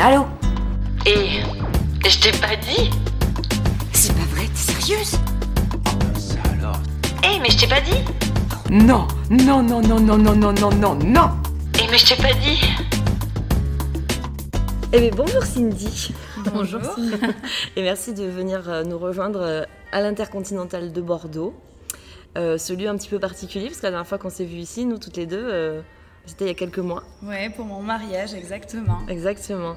Allô Et je t'ai pas dit C'est pas vrai, t'es sérieuse Ça alors Eh, mais je t'ai pas dit Non, non, non, non, non, non, non, non, non, non Eh, mais je t'ai pas dit Eh bien, bonjour Cindy. Bonjour. Et merci de venir euh, nous rejoindre euh, à l'Intercontinental de Bordeaux. Euh, ce lieu un petit peu particulier, parce que la dernière fois qu'on s'est vu ici, nous toutes les deux, euh, c'était il y a quelques mois. Ouais, pour mon mariage, exactement. Exactement.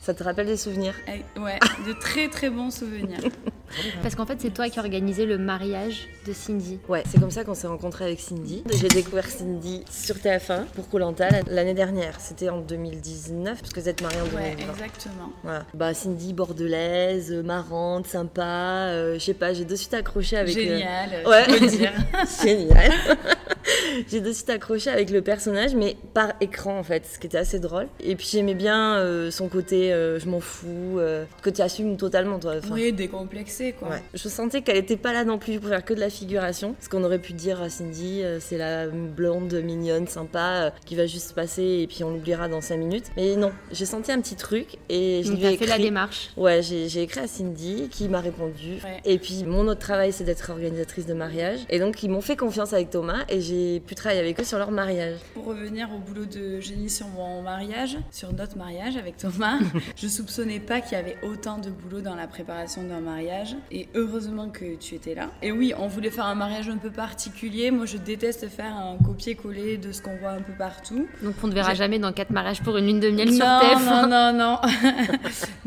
Ça te rappelle des souvenirs? Eh, Ouais, de très très bons souvenirs. Parce qu'en fait, c'est toi qui as organisé le mariage de Cindy. Ouais, c'est comme ça qu'on s'est rencontrés avec Cindy. J'ai découvert Cindy sur TF1 pour Colanta l'année dernière. C'était en 2019, parce que vous êtes mariés en 2020. Ouais, exactement. Voilà. Bah, Cindy, bordelaise, euh, marrante, sympa. euh, je sais pas, j'ai de suite accroché avec. euh, Génial, Ouais. je peux dire. Génial. J'ai de suite accroché avec le personnage, mais par écran en fait, ce qui était assez drôle. Et puis j'aimais bien euh, son côté euh, je m'en fous, euh, que tu assumes totalement toi. Enfin, Oui, décomplexé quoi. ouais. Je sentais qu'elle était pas là non plus pour faire que de la figuration. Ce qu'on aurait pu dire à Cindy, euh, c'est la blonde mignonne, sympa, euh, qui va juste passer et puis on l'oubliera dans 5 minutes. Mais non, j'ai senti un petit truc et je Donc, lui ai t'as fait la démarche. Ouais, j'ai j'ai écrit à Cindy qui m'a répondu. Ouais. Et puis mon autre travail, c'est d'être organisatrice de mariage. Et donc ils m'ont fait confiance avec Thomas et j'ai pu travailler avec eux sur leur mariage. Pour revenir au boulot de génie sur mon mariage, sur notre mariage avec Thomas, je soupçonnais pas qu'il y avait autant de boulot dans la préparation d'un mariage. Et heureusement que tu étais là. Et oui, on voulait faire un mariage un peu particulier. Moi, je déteste faire un copier-coller de ce qu'on voit un peu partout. Donc, on ne verra jamais dans 4 mariages pour une lune de miel sur non, TF1. non, non, non.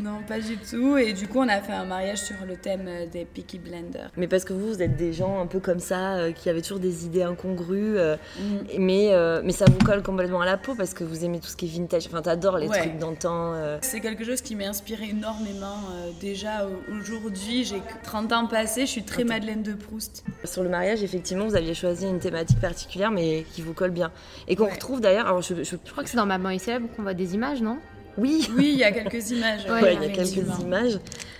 non, pas du tout. Et du coup, on a fait un mariage sur le thème euh, des Peaky Blenders. Mais parce que vous, vous êtes des gens un peu comme ça, euh, qui avaient toujours des idées incongrues, euh, Mm. mais, euh, mais ça vous colle complètement à la peau parce que vous aimez tout ce qui est vintage. Enfin, t'adores les Ouais. trucs d'antan. euh. C'est quelque chose qui m'a inspiré énormément. euh, déjà au- aujourd'hui, j'ai 30 ans passés, je suis très Madeleine de Proust. Sur le mariage, effectivement, vous aviez choisi une thématique particulière, mais qui vous colle bien. Et qu'on Ouais. retrouve d'ailleurs. Alors, je, je- Je crois que c'est dans Maman est célèbre qu'on voit des images, non? Oui, Oui, il y a quelques images. Ouais, Ouais, il y a effectivement. quelques images.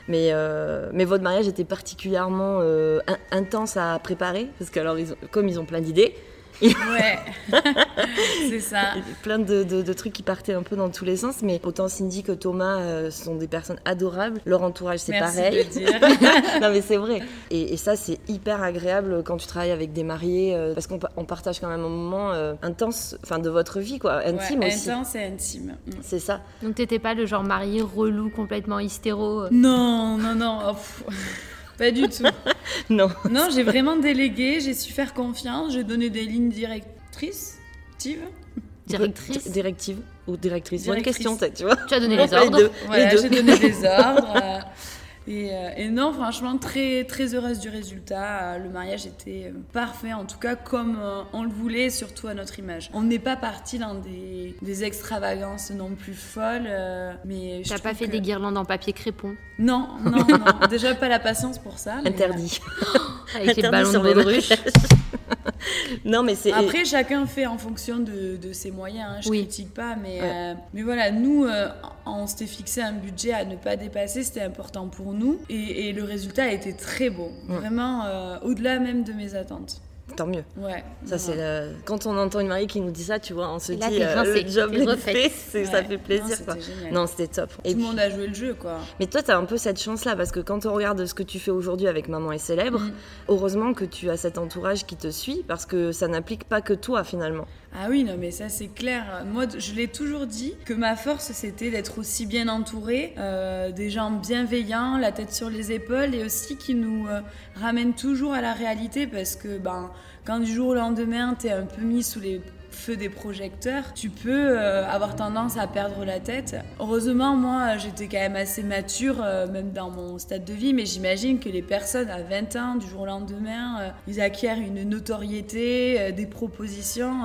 Mais, euh, mais votre mariage était particulièrement euh, in- intense à préparer, parce que alors, ils ont- comme ils ont plein d'idées, Ouais, c'est ça. il y a plein de, de- de trucs qui partaient un peu dans tous les sens, mais autant Cindy que Thomas euh, sont des personnes adorables. Leur entourage, c'est pareil. de le dire. non mais c'est vrai. Et, et ça c'est hyper agréable quand tu travailles avec des mariés euh, parce qu'on pa- on partage quand même un moment euh, intense, enfin de votre vie quoi, intime Ouais, aussi. Intense et intime. Mm. C'est ça. Donc, t'étais pas le genre marié relou, complètement hystéro. Non, non, non. oh, Pas du tout. Non. Non, j'ai vraiment délégué, j'ai su faire confiance, j'ai donné des lignes directrices. Directrice. Directive ou directrice. Bonne question peut-être, tu vois. Tu as donné On les ordres. deux. Voilà, les j'ai donné des ordres. Euh, et, euh, et non, franchement, très, très heureuse du résultat. Euh, Le mariage était euh, parfait, en tout cas comme on le voulait, surtout à notre image. On n'est pas parti dans des, des extravagances non plus folles, mais T'as pas fait que- des guirlandes en papier crépon? Non, non, non. Déjà pas la patience pour ça. mais, Interdit. avec les Interdit ballons sur de les baudruche. non mais c'est. Après, chacun fait en fonction de, de ses moyens. hein, Je Oui. critique pas, mais, Ouais. euh, mais voilà, nous, euh, on s'était fixé un budget à ne pas dépasser. C'était important pour nous, et, et le résultat a été très beau, vraiment euh, au-delà même de mes attentes. Tant mieux. Ouais. Ça c'est le- quand on entend une mariée qui nous dit ça, tu vois, on se là, dit euh, le job est fait, c'est- ça fait plaisir Non, c'était. Non, c'était top. Tout le puis- monde a joué le jeu, quoi. Mais toi, tu as un peu cette chance-là, parce que quand on regarde ce que tu fais aujourd'hui avec Maman est célèbre, Mm. heureusement que tu as cet entourage qui te suit, parce que ça n'implique pas que toi, finalement. Ah oui, non, mais ça c'est clair. Moi, je l'ai toujours dit que ma force c'était d'être aussi bien entourée, euh, des gens bienveillants, la tête sur les épaules et aussi qui nous euh, ramènent toujours à la réalité parce que ben, quand du jour au lendemain t'es un peu mis sous les feux des projecteurs, tu peux euh, avoir tendance à perdre la tête. Heureusement, moi j'étais quand même assez mature, euh, même dans mon stade de vie, mais j'imagine que les personnes à 20 ans, du jour au lendemain, euh, ils acquièrent une notoriété, des propositions.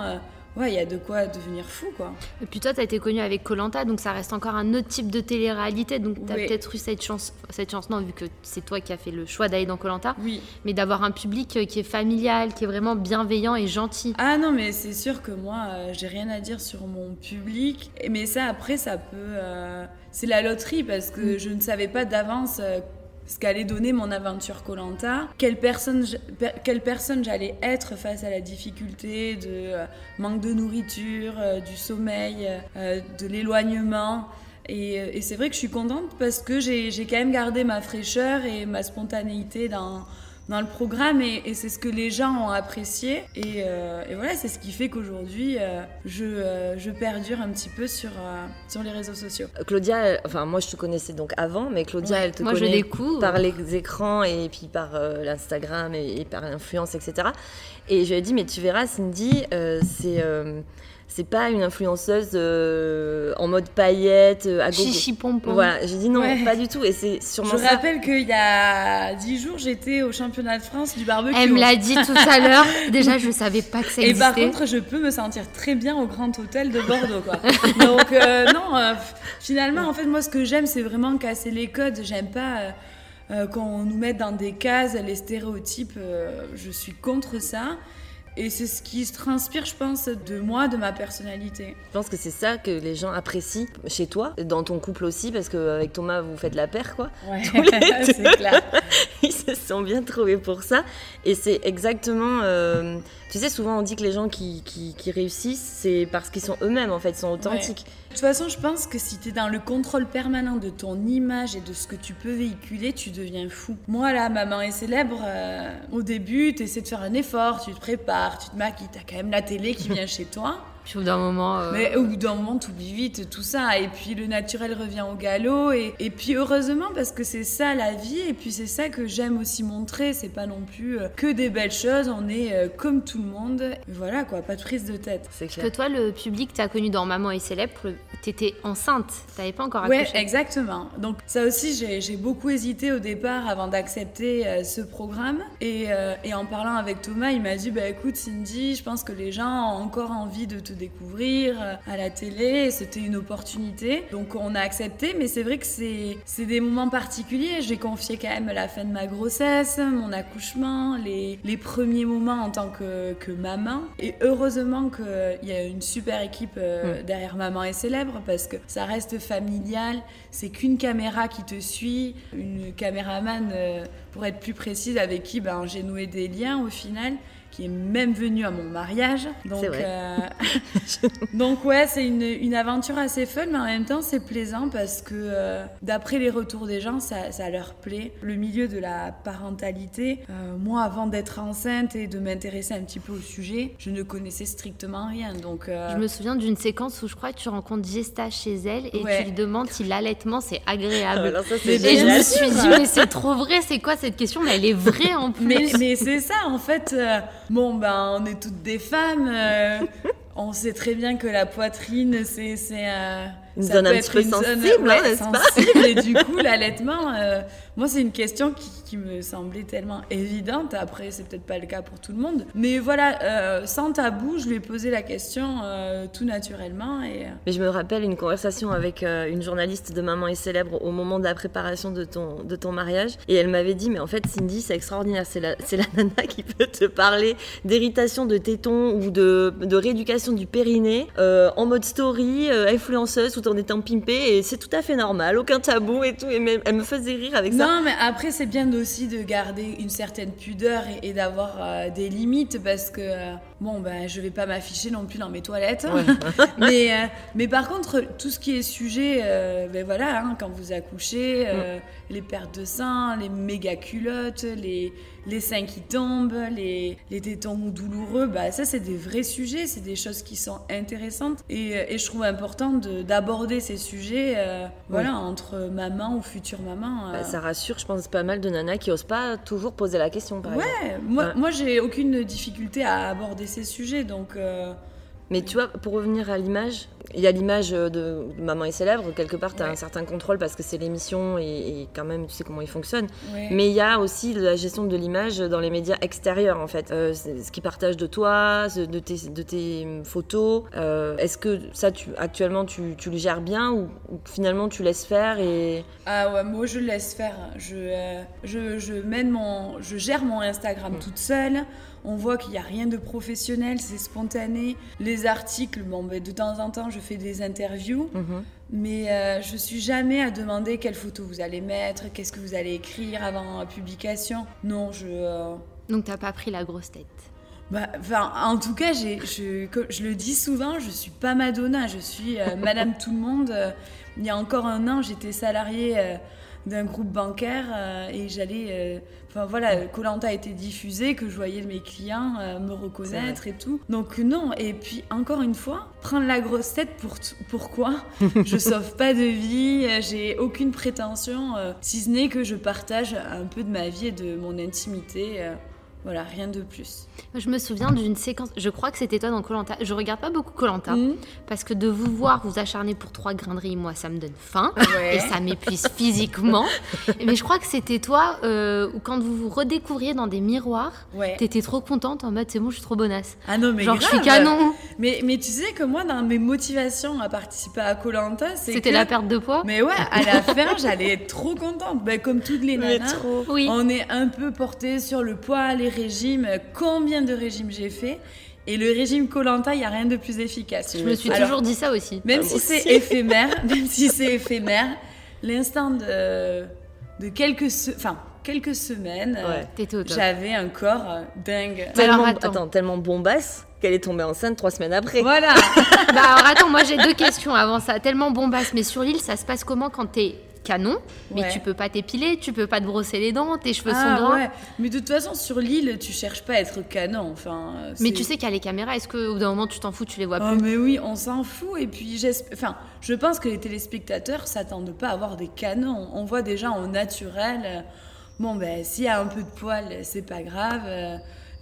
Ouais, il y a de quoi devenir fou, quoi. Et puis toi, t'as été connue avec Colanta, donc ça reste encore un autre type de télé-réalité. Donc t'as Oui. peut-être eu cette chance, cette chance non, vu que c'est toi qui as fait le choix d'aller dans Colanta, Oui. mais d'avoir un public euh, qui est familial, qui est vraiment bienveillant et gentil. Ah non, mais c'est sûr que moi, euh, j'ai rien à dire sur mon public. Mais ça, après, ça peut. euh, c'est la loterie parce que je ne savais pas d'avance. euh, ce qu'allait donner mon aventure Colanta, quelle personne, quelle personne j'allais être face à la difficulté de euh, manque de nourriture, euh, du sommeil, euh, de l'éloignement. Et, et c'est vrai que je suis contente parce que j'ai quand même gardé ma fraîcheur et ma spontanéité dans, dans le programme et, et c'est ce que les gens ont apprécié. Et, euh, et voilà, c'est ce qui fait qu'aujourd'hui, euh, je, euh, je perdure un petit peu sur, euh, sur les réseaux sociaux. Claudia, elle- enfin moi je te connaissais donc avant, mais Claudia Ouais, elle te moi, je découvre. par les écrans et puis par euh, l'Instagram et, et par l'influence, etc. Et je lui ai dit, mais tu verras, Cindy, euh, c'est euh, c'est pas une influenceuse euh, en mode paillette, euh, à gogo. Chichi pompon. Voilà, j'ai dit non, Ouais. pas du tout. Et c'est Je sûrement ça. rappelle qu'il y a 10 jours, j'étais au championnat de France du barbecue. Elle me l'a dit tout à l'heure. Déjà, je savais pas que ça Et existait. par contre, je peux me sentir très bien au Grand Hôtel de Bordeaux, quoi. Donc, euh, non, euh, finalement, en fait, moi, ce que j'aime, c'est vraiment casser les codes. J'aime pas euh, euh, qu'on nous mette dans des cases, les stéréotypes. euh, je suis contre ça. Et c'est ce qui se transpire, je pense, de moi, de ma personnalité. Je pense que c'est ça que les gens apprécient chez toi, dans ton couple aussi, parce qu'avec Thomas, vous faites la paire, quoi. Ouais, c'est clair. Ils se sont bien trouvés pour ça. Et c'est exactement. euh, tu sais, souvent on dit que les gens qui, qui- qui réussissent, c'est parce qu'ils sont eux-mêmes, en fait, ils sont authentiques. De toute façon, je pense que si tu es dans le contrôle permanent de ton image et de ce que tu peux véhiculer, tu deviens fou. Moi, là, maman est célèbre, euh, au début, tu essaies de faire un effort, tu te prépares, tu te maquilles, tu as quand même la télé qui vient chez toi. Puis au bout d'un moment. euh, Mais au bout d'un moment, tu oublies vite tout ça. Et puis le naturel revient au galop. Et, et puis heureusement, parce que c'est ça la vie. Et puis c'est ça que j'aime aussi montrer. C'est pas non plus euh, que des belles choses. On est euh, comme tout le monde. Et voilà quoi, pas de prise de tête. C'est Que clair. toi, le public t'a connu dans Maman est célèbre, t'étais enceinte, t'avais pas encore Ouais, accouché. exactement. Donc ça aussi, j'ai j'ai beaucoup hésité au départ avant d'accepter euh, ce programme. Et, euh, et en parlant avec Thomas, il m'a dit, bah écoute Cindy, je pense que les gens ont encore envie de te découvrir euh, à la télé. C'était une opportunité. Donc on a accepté, mais c'est vrai que c'est des moments particuliers. J'ai confié quand même la fin de ma grossesse, mon accouchement, les, les premiers moments en tant que, que maman. Et heureusement qu'il y a une super équipe euh, derrière Maman est célèbre parce que ça reste familial. C'est qu'une caméra qui te suit, une caméraman, euh, pour être plus précise, avec qui ben, j'ai noué des liens au final qui est même venu à mon mariage. Donc, C'est vrai. euh, donc ouais, c'est une, une aventure assez fun, mais en même temps c'est plaisant parce que euh, d'après les retours des gens, ça, ça leur plaît. Le milieu de la parentalité, euh, moi avant d'être enceinte et de m'intéresser un petit peu au sujet, je ne connaissais strictement rien. Donc euh, Je me souviens d'une séquence où je crois que tu rencontres Gesta chez elle et Ouais. tu lui demandes si l'allaitement c'est agréable. Alors ça, c'est Mais Et je me suis dit, mais c'est trop vrai, c'est quoi cette question? Mais elle est vraie en plus. Mais, mais c'est ça, en fait. Bon, ben, on est toutes des femmes. euh, on sait très bien que la poitrine, c'est. c'est euh, Une ça zone peut un être petit peu une sensible, hein, n'est-ce pas. Et du coup, l'allaitement, euh, moi, c'est une question qui, qui me semblait tellement évidente. Après, c'est peut-être pas le cas pour tout le monde. Mais voilà, euh, sans tabou, je lui ai posé la question euh, tout naturellement. Et, euh, Mais je me rappelle une conversation avec euh, une journaliste de Maman est célèbre au moment de la préparation de ton, de ton mariage. Et elle m'avait dit, mais en fait, Cindy, c'est extraordinaire. C'est la, la nana qui peut te parler d'héritation de tétons ou de, de rééducation du périnée en mode story, influenceuse, tout en étant pimpée. Et c'est tout à fait normal, aucun tabou et tout. Et même, elle me faisait rire avec ça. Non, mais après, c'est bien aussi de garder une certaine pudeur et, et d'avoir euh, des limites parce que, euh, bon, ben, je vais pas m'afficher non plus dans mes toilettes. mais, euh, mais par contre, tout ce qui est sujet, euh, ben voilà, hein, quand vous accouchez, euh, les pertes de sang, les méga culottes, les, les seins qui tombent, les, les tétons douloureux, bah, ça, c'est des vrais sujets, c'est des choses qui sont intéressantes. Et, et je trouve important de- d'aborder ces sujets, voilà, entre maman ou future maman. Bah, ça rassure, je pense, pas mal de nanas qui osent pas toujours poser la question, par exemple. Ouais, moi, Ouais. moi j'ai aucune difficulté à aborder ces sujets, donc euh, Mais tu vois, pour revenir à l'image, il y a l'image de, de Maman est célèbre, quelque part, tu as Ouais. un certain contrôle parce que c'est l'émission et, et quand même, tu sais comment il fonctionne. ouais. Mais il y a aussi la gestion de l'image dans les médias extérieurs, en fait. Euh, ce qu'ils partagent de toi, de tes, de tes photos. Euh, Est-ce que ça, tu, actuellement, tu, tu le gères bien ou, ou finalement tu laisses faire et... Ah ouais, moi je laisse faire. Je, euh, je, je mène mon, je gère mon Instagram toute seule. On voit qu'il n'y a rien de professionnel, c'est spontané. Les articles, bon, ben, de temps en temps, je fais des interviews, Mhm. mais euh, je suis jamais à demander quelle photo vous allez mettre, qu'est-ce que vous allez écrire avant la publication. Non, je. euh, Donc t'as pas pris la grosse tête. Bah, enfin, en tout cas, j'ai, je, comme je le dis souvent, je suis pas Madonna, je suis euh, Madame Tout le Monde. Euh, il y a encore un an, j'étais salariée euh, d'un groupe bancaire euh, et j'allais. euh, Enfin voilà, Colanta a été diffusé, que je voyais mes clients euh, me reconnaître et tout. Donc non, et puis encore une fois, prendre la grosse tête pour pourquoi? Je sauve pas de vie, j'ai aucune prétention, si ce n'est que je partage un peu de ma vie et de mon intimité. Voilà, rien de plus. Je me souviens d'une séquence, je crois que c'était toi dans Colanta. Je regarde pas beaucoup Colanta Mhm. parce que de vous voir vous acharner pour trois grains de riz, moi ça me donne faim Ouais. et ça m'épuise physiquement. Mais je crois que c'était toi euh, où quand vous vous redécouvriez dans des miroirs, Ouais. t'étais trop contente en mode c'est bon, je suis trop bonasse. Ah non, mais Genre je suis grave. canon. Mais, mais tu sais que moi, dans mes motivations à participer à Colanta, C'était que- la perte de poids. Mais ouais, à la fin, j'allais être trop contente. Ben, comme toutes les nanas, trop. Oui. on est un peu porté sur le poids, les régimes, combien de régimes j'ai fait. Et le régime Colanta, il n'y a rien de plus efficace. Je me suis Alors, toujours dit ça aussi. Même Ah, si c'est éphémère, même si c'est éphémère, l'instant de, de quelques, se- enfin, quelques semaines, Ouais. J'avais un corps euh, dingue. Alors, Tellement, attends. attends, tellement bombasse qu'elle est tombée enceinte trois semaines après. Voilà. Bah alors attends, moi j'ai deux questions avant ça. Tellement bombasse, mais sur l'île, ça se passe comment quand t'es canon Mais Ouais. tu peux pas t'épiler, tu peux pas te brosser les dents, tes cheveux sont Ah droits. ouais. Mais de toute façon, sur l'île, tu cherches pas à être canon. Enfin, euh, Mais tu sais qu'il y a les caméras, est-ce qu'au bout d'un moment tu t'en fous, tu les vois Oh plus? mais oui, on s'en fout. Et puis, enfin, je pense que les téléspectateurs s'attendent pas à voir des canons. On voit déjà en naturel. euh, Bon, ben, s'il y a un peu de poil, c'est pas grave.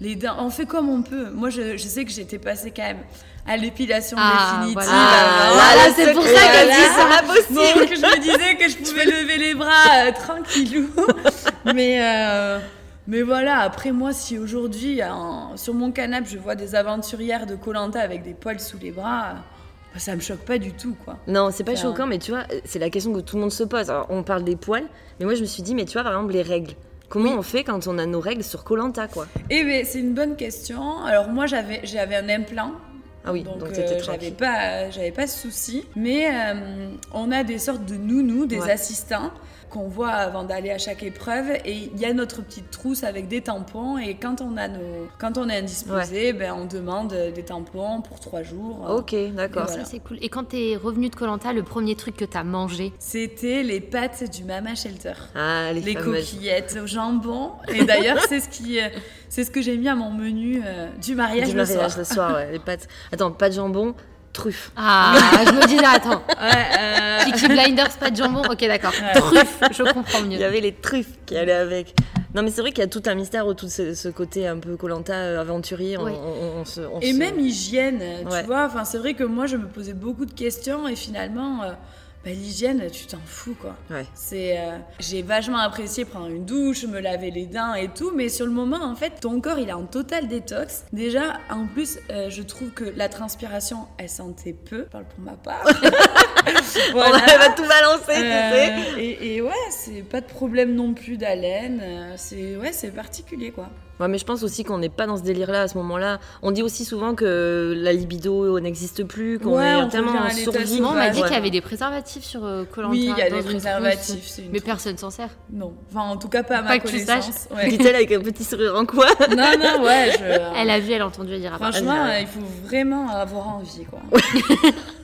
Les dents, on fait comme on peut. Moi, je, je sais que j'étais passée quand même à l'épilation Ah, définitive. voilà. Ah, avant. là, là, c'est pour ça qu'elle dit ça. Donc, je me disais que je pouvais lever les bras euh, tranquillou. mais, euh, mais voilà, après moi, si aujourd'hui, sur mon canapé, je vois des aventurières de Colanta avec des poils sous les bras, bah, ça me choque pas du tout, quoi. Non, c'est pas choquant, mais tu vois, c'est la question que tout le monde se pose. Alors, on parle des poils, mais moi je me suis dit, mais tu vois, par exemple, les règles. Comment Oui. on fait quand on a nos règles sur Colanta, quoi? Eh bien, c'est une bonne question. Alors moi, j'avais, j'avais un implant. Ah oui, donc, donc euh, j'avais pas, j'avais pas de souci. Mais euh, on a des sortes de nounous, des Ouais. assistants qu'on voit avant d'aller à chaque épreuve. Et il y a notre petite trousse avec des tampons. Et quand on a nos, quand on est indisposé, ben on demande des tampons pour trois jours. Ok, d'accord. Voilà. Ça c'est cool. Et quand t'es revenu de Colanta, le premier truc que t'as mangé? C'était les pâtes du Mama Shelter. Ah, les, Les fameuses. coquillettes au jambon. Et d'ailleurs, c'est ce qui, euh, c'est ce que j'ai mis à mon menu euh, du mariage Du le mariage soir. le soir, ouais. Les pâtes. Attends, pas de jambon, truffe. Ah, je me disais, attends, Ouais, euh, Peaky Blinders, pas de jambon, ok d'accord. Ouais. Truffe, je comprends Il mieux. y avait les truffes qui allaient avec. Non, mais c'est vrai qu'il y a tout un mystère autour de ce, ce côté un peu Colanta aventurier. On, Ouais. on- on se, on Et se- même hygiène, tu Ouais. vois. Enfin, c'est vrai que moi, je me posais beaucoup de questions et finalement, euh, bah, l'hygiène, tu t'en fous, quoi. Ouais. C'est, euh, j'ai vachement apprécié prendre une douche, me laver les dents et tout, mais sur le moment, en fait, ton corps, il est en total détox. Déjà, en plus, euh, je trouve que la transpiration, elle sentait peu. Je parle pour ma part. On va tout balancer, tu sais. Euh, et, et ouais, c'est pas de problème non plus d'haleine. C'est ouais, c'est particulier, quoi. Ouais, mais je pense aussi qu'on n'est pas dans ce délire-là à ce moment-là. On dit aussi souvent que la libido n'existe plus, qu'on Ouais, est on tellement en survie. On m'a dit Ouais. qu'il y avait des préservatifs sur Colanta. Oui, il y a des préservatifs. Mais trousse. personne s'en sert. Non, enfin en tout cas pas à Pas ma que tu connaissance. Ouais. Dit-elle avec un petit sourire en coin. non, non, ouais, je... Elle a vu, elle a entendu, elle dira. Franchement, Ah, euh, il faut vraiment avoir envie, quoi.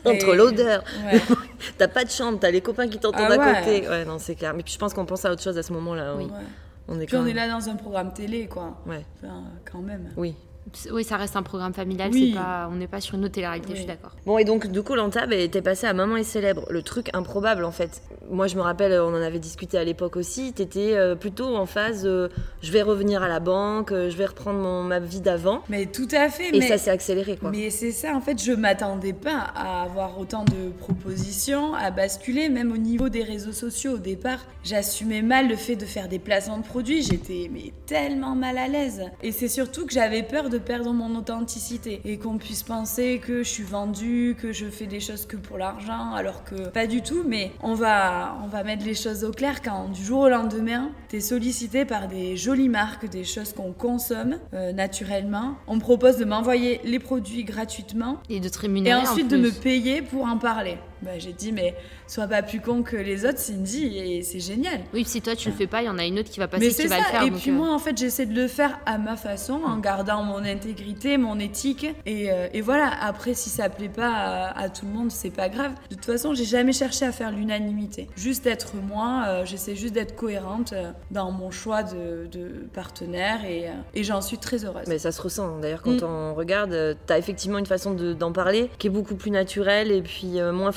Entre Et- l'odeur, Ouais. t'as pas de chambre, t'as les copains qui t'entendent Ah à ouais. côté. Ouais, non, c'est clair. Mais puis je pense qu'on pense à autre chose à ce moment-là. Oui. On- est Puis quand on est là dans un programme télé, quoi. Ouais. Enfin, quand même. Oui. Oui, ça reste un programme familial, Oui. c'est pas, on n'est pas sur une autre télé-réalité, Oui. je suis d'accord. Bon, et donc, du coup, Lanta, bah, t'es passé à Maman est célèbre. Le truc improbable, en fait. Moi, je me rappelle, on en avait discuté à l'époque aussi. T'étais euh, plutôt en phase euh, je vais revenir à la banque, euh, je vais reprendre mon, ma vie d'avant. Mais tout à fait. Et mais... ça s'est accéléré, quoi. Mais c'est ça, en fait, je m'attendais pas à avoir autant de propositions, à basculer, même au niveau des réseaux sociaux. Au départ, j'assumais mal le fait de faire des placements de produits. J'étais mais tellement mal à l'aise. Et c'est surtout que j'avais peur de perdre mon authenticité et qu'on puisse penser que je suis vendue, que je fais des choses que pour l'argent, alors que pas du tout. Mais on va, on va mettre les choses au clair quand du jour au lendemain, t'es sollicité par des jolies marques, des choses qu'on consomme euh, naturellement. On me propose de m'envoyer les produits gratuitement Et de te et rémunérer en ensuite de me payer pour en parler. Bah, j'ai dit, mais sois pas plus con que les autres, Cindy, et c'est génial. Oui, si toi tu le fais pas, il y en a une autre qui va passer Mais qui va ça. le faire. et donc, puis euh, moi, en fait, j'essaie de le faire à ma façon, en gardant mon intégrité, mon éthique. Et, euh, et voilà. Après, si ça plaît pas à, à tout le monde, c'est pas grave. De toute façon, j'ai jamais cherché à faire l'unanimité. Juste être moi. euh, j'essaie juste d'être cohérente euh, dans mon choix de, de partenaire, et, euh, et j'en suis très heureuse. Mais ça se ressent. D'ailleurs, quand Mm. on regarde, euh, t'as effectivement une façon de- d'en parler qui est beaucoup plus naturelle et puis euh, moins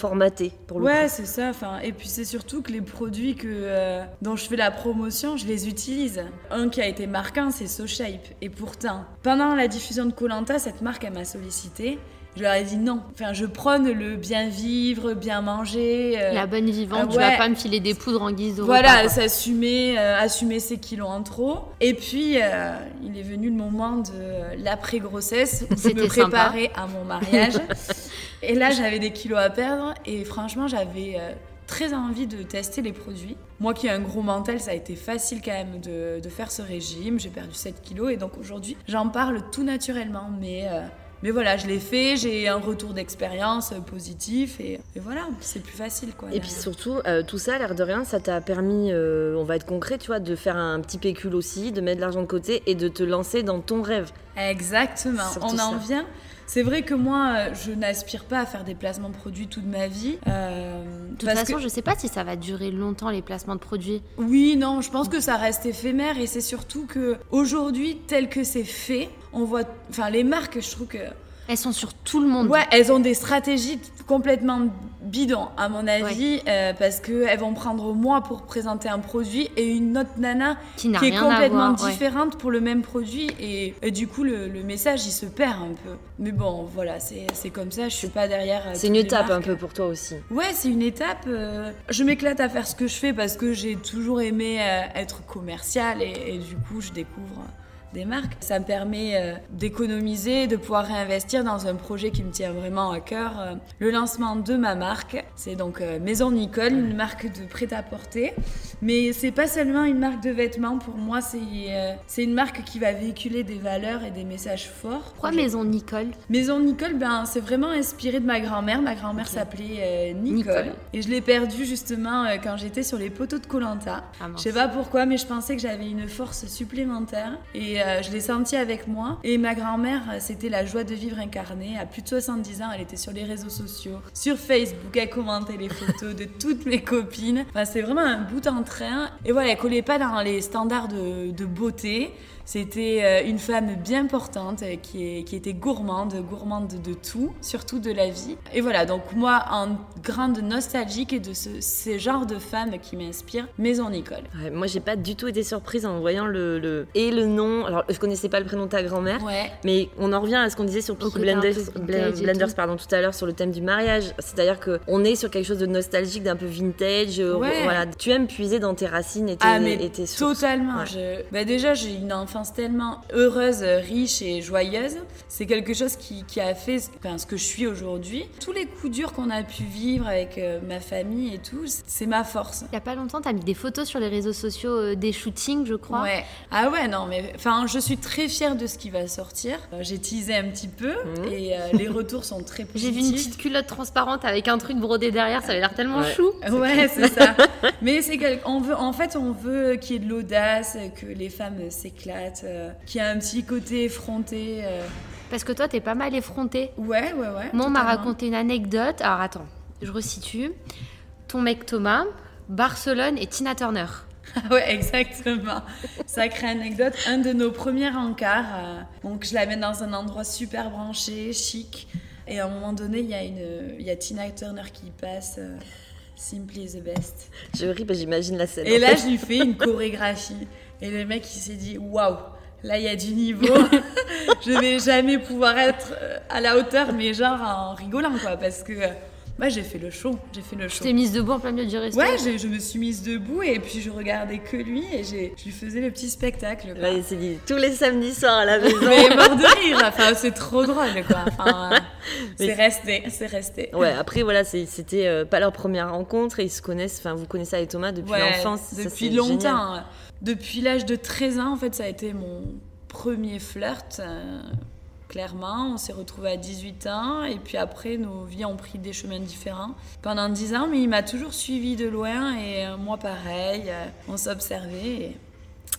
pour le Ouais, c'est ça. Enfin, et puis c'est surtout que les produits que, euh, dont je fais la promotion, je les utilise. Un qui a été marquant, c'est SoShape. Et pourtant, pendant la diffusion de Colanta, cette marque, elle m'a sollicité. Je leur ai dit non. Enfin, je prône le bien vivre, bien manger. euh, La bonne vivante, tu vas ouais. pas me filer des poudres en guise de voilà, s'assumer, euh, assumer ses kilos en trop. Et puis, euh, il est venu le moment de l'après-grossesse, C'était me sympa. préparais à mon mariage. et là, j'avais des kilos à perdre. Et franchement, j'avais euh, très envie de tester les produits. Moi qui ai un gros mental, ça a été facile quand même de, de faire ce régime. J'ai perdu 7 kilos. Et donc aujourd'hui, j'en parle tout naturellement. Mais... euh, mais voilà, je l'ai fait, j'ai un retour d'expérience euh, positif et, et voilà, c'est plus facile quoi. Et puis surtout, euh, tout ça, l'air de rien, ça t'a permis, euh, on va être concret, tu vois, de faire un petit pécule aussi, de mettre de l'argent de côté et de te lancer dans ton rêve. Exactement, Surtout on en ça. vient. C'est vrai que moi, euh, je n'aspire pas à faire des placements de produits toute ma vie. euh, De toute façon, que- je sais pas si ça va durer longtemps les placements de produits. Oui, non, je pense que ça reste éphémère et c'est surtout que aujourd'hui, tel que c'est fait, on voit, enfin les marques, je trouve que Elles sont sur tout le monde. Ouais, elles ont des stratégies complètement bidons, à mon avis, euh, parce qu'elles vont prendre moi pour présenter un produit et une autre nana Qui n'a qui est rien à complètement voir. ouais. différente pour le même produit. Et, et du coup, le, le message, il se perd un peu. Mais bon, voilà, c'est c'est comme ça, je suis pas derrière. euh, C'est une étape un peu pour toi aussi. Ouais, c'est une étape. euh, je m'éclate à faire ce que je fais parce que j'ai toujours aimé euh, être commerciale et, et du coup, je découvre des marques. Ça me permet euh, d'économiser, de pouvoir réinvestir dans un projet qui me tient vraiment à cœur. euh, le lancement de ma marque, c'est donc euh, Maison Nicole, une marque de prêt-à-porter. Mais c'est pas seulement une marque de vêtements. Pour moi, c'est une marque qui va véhiculer des valeurs et des messages forts. Pourquoi Maison Nicole? Maison Nicole, ben, c'est vraiment inspiré de ma grand-mère. Ma grand-mère s'appelait Nicole. Nicole. Et je l'ai perdue justement quand j'étais sur les poteaux de Colanta. Ah, je sais pas pourquoi, mais je pensais que j'avais une force supplémentaire. Et euh, je l'ai sentie avec moi. Et ma grand-mère, euh, c'était la joie de vivre incarnée. À plus de 70 ans, elle était sur les réseaux sociaux, sur Facebook, elle commentait les photos de toutes mes copines. Enfin, c'est vraiment un bout en train. Et voilà, elle collait pas dans les standards de beauté. C'était euh, une femme bien portante euh, qui, est- qui était gourmande, gourmande de tout, surtout de la vie. Et voilà, donc moi, en grande nostalgique et de ce, ces genres de femmes qui m'inspirent, Maison Nicole. Ouais, moi, j'ai pas du tout été surprise en voyant le, le- et le nom. Alors, je connaissais pas le prénom de ta grand-mère, Ouais. mais on en revient à ce qu'on disait sur Peaky et Blenders, tout. pardon, tout à l'heure sur le thème du mariage. C'est-à-dire que on est sur quelque chose de nostalgique, d'un peu vintage. euh, Ouais. Voilà, tu aimes puiser dans tes racines et tes, Ah mais et tes sources. totalement. Je- bah déjà j'ai une enfance tellement heureuse, riche et joyeuse. C'est quelque chose qui, qui a fait enfin, ce que je suis aujourd'hui. Tous les coups durs qu'on a pu vivre avec euh, ma famille et tout, c'est ma force. Il y a pas longtemps, t'as mis des photos sur les réseaux sociaux euh, des shootings, je crois. Ouais. Ah ouais, non, mais enfin, je suis très fière de ce qui va sortir. Euh, J'ai teasé un petit peu Mhm. et euh, les retours sont très J'ai positifs. vu une petite culotte transparente avec un truc brodé derrière, ça avait l'air tellement Ouais. chou. Ouais, c'est ça. Mais c'est quel- on veut, en fait, on veut qu'il y ait de l'audace, que les femmes s'éclatent, euh, qu'il y ait un petit côté effronté. euh. Parce que toi, t'es pas mal effronté. Ouais, ouais, ouais. Moi, on m'a raconté une anecdote. Alors attends, je resitue. Ton mec Thomas, Barcelone et Tina Turner. Ouais, exactement. Sacrée anecdote. Un de nos premiers encarts. euh, donc, je l'amène dans un endroit super branché, chic. Et à un moment donné, il y a, une, il y a Tina Turner qui passe. euh, Simply the best. Je ris, parce que j'imagine la scène. Et là, fait. je lui fais une chorégraphie. Et le mec, il s'est dit waouh, là, il y a du niveau. je vais jamais pouvoir être euh, à la hauteur, mais genre en rigolant, quoi. Parce que moi, j'ai fait le show. J'ai fait le Tu show. t'es mise debout en plein milieu du resto. Ouais, je, je me suis mise debout et puis je regardais que lui et je lui faisais le petit spectacle. quoi. Là, il s'est dit tous les samedis soirs à la maison. Mais mort de rire, enfin, c'est trop drôle quoi. Enfin, euh, c'est resté, c'est resté. Ouais, après voilà, c'était euh, pas leur première rencontre et ils se connaissent, enfin vous connaissez avec Thomas depuis Ouais, l'enfance. depuis longtemps. génial. Depuis l'âge de 13 ans, en fait, ça a été mon premier flirt. euh, clairement. On s'est retrouvés à 18 ans et puis après, nos vies ont pris des chemins différents pendant 10 ans, mais il m'a toujours suivi de loin et euh, moi pareil. euh, on s'observait et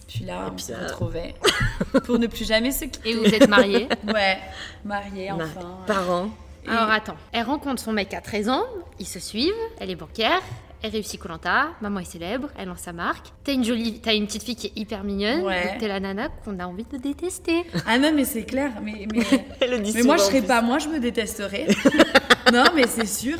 puis là, Et on puis se là- retrouvait pour ne plus jamais se quitter. Et vous êtes mariés Ouais, mariés Ma- enfin. Parents. Et- Alors attends, elle rencontre son mec à 13 ans, ils se suivent, elle est banquière, elle réussit Colanta, maman est célèbre, elle lance sa marque. T'as une jolie, t'as une petite fille qui est hyper mignonne, Ouais. donc t'es la nana qu'on a envie de détester. Ah non, mais c'est clair. Mais, mais, Elle le dit mais moi, je serais pas moi, je me détesterais. non, mais c'est sûr.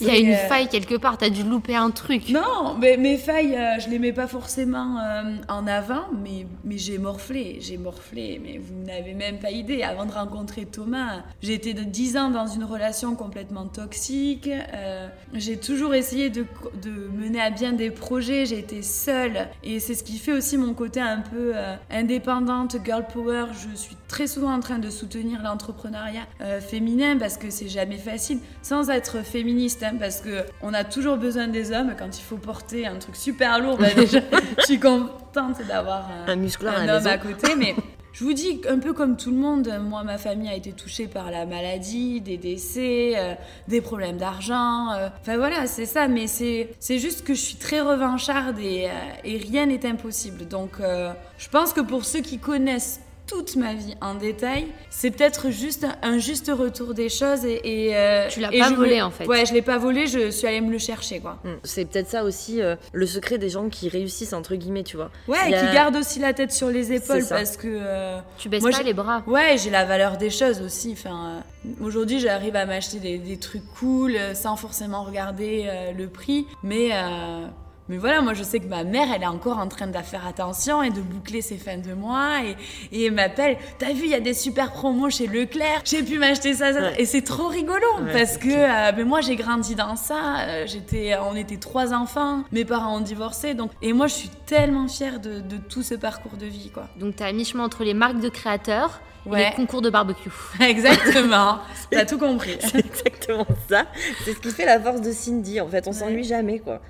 Il y a une euh, faille quelque part, t'as dû louper un truc. Non, mais mes failles, euh, je les mets pas forcément euh, en avant, mais, mais j'ai morflé, j'ai morflé, mais vous n'avez même pas idée. Avant de rencontrer Thomas, j'ai été de 10 ans dans une relation complètement toxique, euh, j'ai toujours essayé de, de mener à bien des projets, j'ai été seule, et c'est ce qui fait aussi mon côté un peu indépendante, girl power. Je suis très souvent en train de soutenir l'entrepreneuriat féminin parce que c'est jamais facile, sans être féministe, hein, parce que on a toujours besoin des hommes quand il faut porter un truc super lourd. bah déjà, je suis contente d'avoir un, Un à un homme à côté, mais. Je vous dis, un peu comme tout le monde, moi, ma famille a été touchée par la maladie, des décès, euh, des problèmes d'argent. euh, Enfin voilà, c'est ça, mais c'est c'est juste que je suis très revancharde et, euh, et rien n'est impossible. Donc je pense que pour ceux qui connaissent toute ma vie en détail, c'est peut-être juste un, juste retour des choses et... et, euh, Tu l'as et pas me- volé, en fait. Ouais, je l'ai pas volé, je suis allée me le chercher, quoi. Mm. C'est peut-être ça aussi euh, le secret des gens qui réussissent entre guillemets, tu vois. Ouais, et qui gardent aussi la tête sur les épaules parce que... euh, Tu baisses Moi, pas les bras. Ouais, j'ai la valeur des choses aussi. Enfin, euh, aujourd'hui, j'arrive à m'acheter des, des trucs cool sans forcément regarder euh, le prix. Mais, euh, mais voilà, moi, je sais que ma mère, elle est encore en train de faire attention et de boucler ses fins de mois. Et, et elle m'appelle T'as vu, il y a des super promos chez Leclerc. J'ai pu m'acheter ça. ça. Ouais. Et c'est trop rigolo Ouais, parce que euh, mais moi, j'ai grandi dans ça. Euh, J'étais, on était trois enfants. Mes parents ont divorcé. Donc, et moi, je suis tellement fière de, de tout ce parcours de vie, quoi. Donc t'as à mi-chemin entre les marques de créateurs et Ouais. les concours de barbecue. Exactement. T'as tout compris. C'est exactement ça. C'est ce qui fait la force de Cindy. En fait, on s'ennuie jamais, quoi.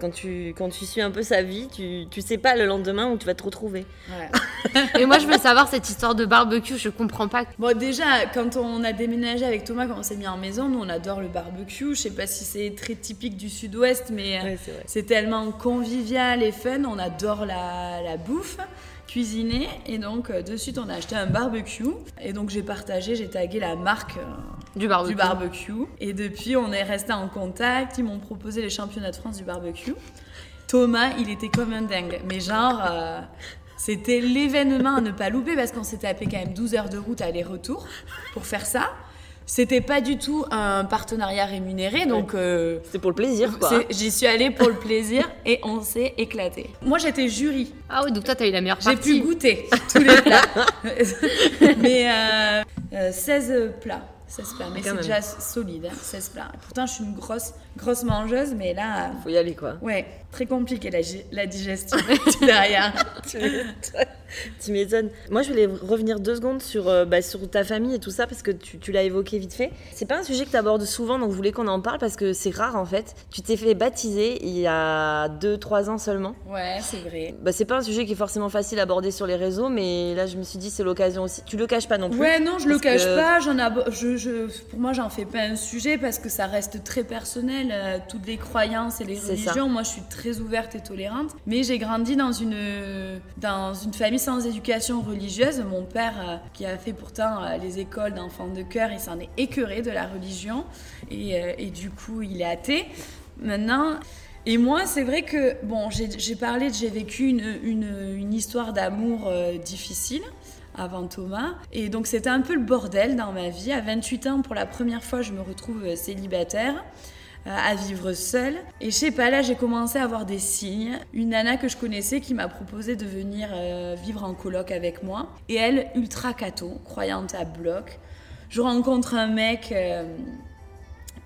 Quand tu, quand tu suis un peu sa vie, tu, tu sais pas le lendemain où tu vas te retrouver. Ouais. Et moi je veux savoir cette histoire de barbecue, je comprends pas. Bon, déjà, quand on a déménagé avec Thomas, quand on s'est mis en maison, nous on adore le barbecue. Je sais pas si c'est très typique du sud-ouest, mais euh, c'est tellement convivial et fun. On adore la, la bouffe, cuisiner. Et donc, euh, de suite, on a acheté un barbecue. Et donc, j'ai partagé, j'ai tagué la marque. euh, Du barbecue. du barbecue. Et depuis, on est resté en contact. Ils m'ont proposé les championnats de France du barbecue. Thomas, il était comme un dingue. Mais genre, euh, c'était l'événement à ne pas louper parce qu'on s'est tapé quand même 12 heures de route aller-retour pour faire ça. C'était pas du tout un partenariat rémunéré, donc euh, C'est pour le plaisir, quoi. j'y suis allée pour le plaisir et on s'est éclaté. Moi, j'étais jury. Ah oui, donc toi t'as eu la meilleure J'ai partie. pu goûter tous les plats. mais euh, euh, 16 plats. 16 plats. Mais Quand c'est déjà solide, hein, 16 plats. Pourtant, je suis une grosse, grosse mangeuse, mais là, Faut y aller, quoi. ouais, très compliqué la, la digestion derrière. tu m'étonnes. Moi, je voulais revenir deux secondes sur, euh, bah, sur ta famille et tout ça, parce que tu, tu l'as évoqué vite fait. C'est pas un sujet que tu abordes souvent, donc je voulais qu'on en parle, parce que c'est rare, en fait. Tu t'es fait baptiser il y a 2-3 ans seulement. Ouais, c'est vrai. Bah, c'est pas un sujet qui est forcément facile à aborder sur les réseaux, mais là, je me suis dit, c'est l'occasion aussi. Tu le caches pas non plus. Ouais, non, je le cache que- pas. J'en abo- je, je, pour moi, j'en fais pas un sujet parce que ça reste très personnel. Euh, toutes les croyances et les ça. religions. Moi, je suis très ouverte et tolérante. Mais j'ai grandi dans une, dans une famille sans éducation religieuse. Mon père, euh, qui a fait pourtant euh, les écoles d'enfants de cœur, il s'en est écœuré de la religion. Et, et du coup, il est athée. Maintenant. Et moi, c'est vrai que, bon, j'ai parlé, j'ai vécu une, une, une histoire d'amour euh, difficile avant Thomas. Et donc c'était un peu le bordel dans ma vie. À 28 ans, pour la première fois, je me retrouve célibataire. Euh, à vivre seule. Et je sais pas, là j'ai commencé à avoir des signes. Une nana que je connaissais qui m'a proposé de venir euh, vivre en coloc avec moi. Et elle, ultra catho, croyante à bloc. Je rencontre un mec euh,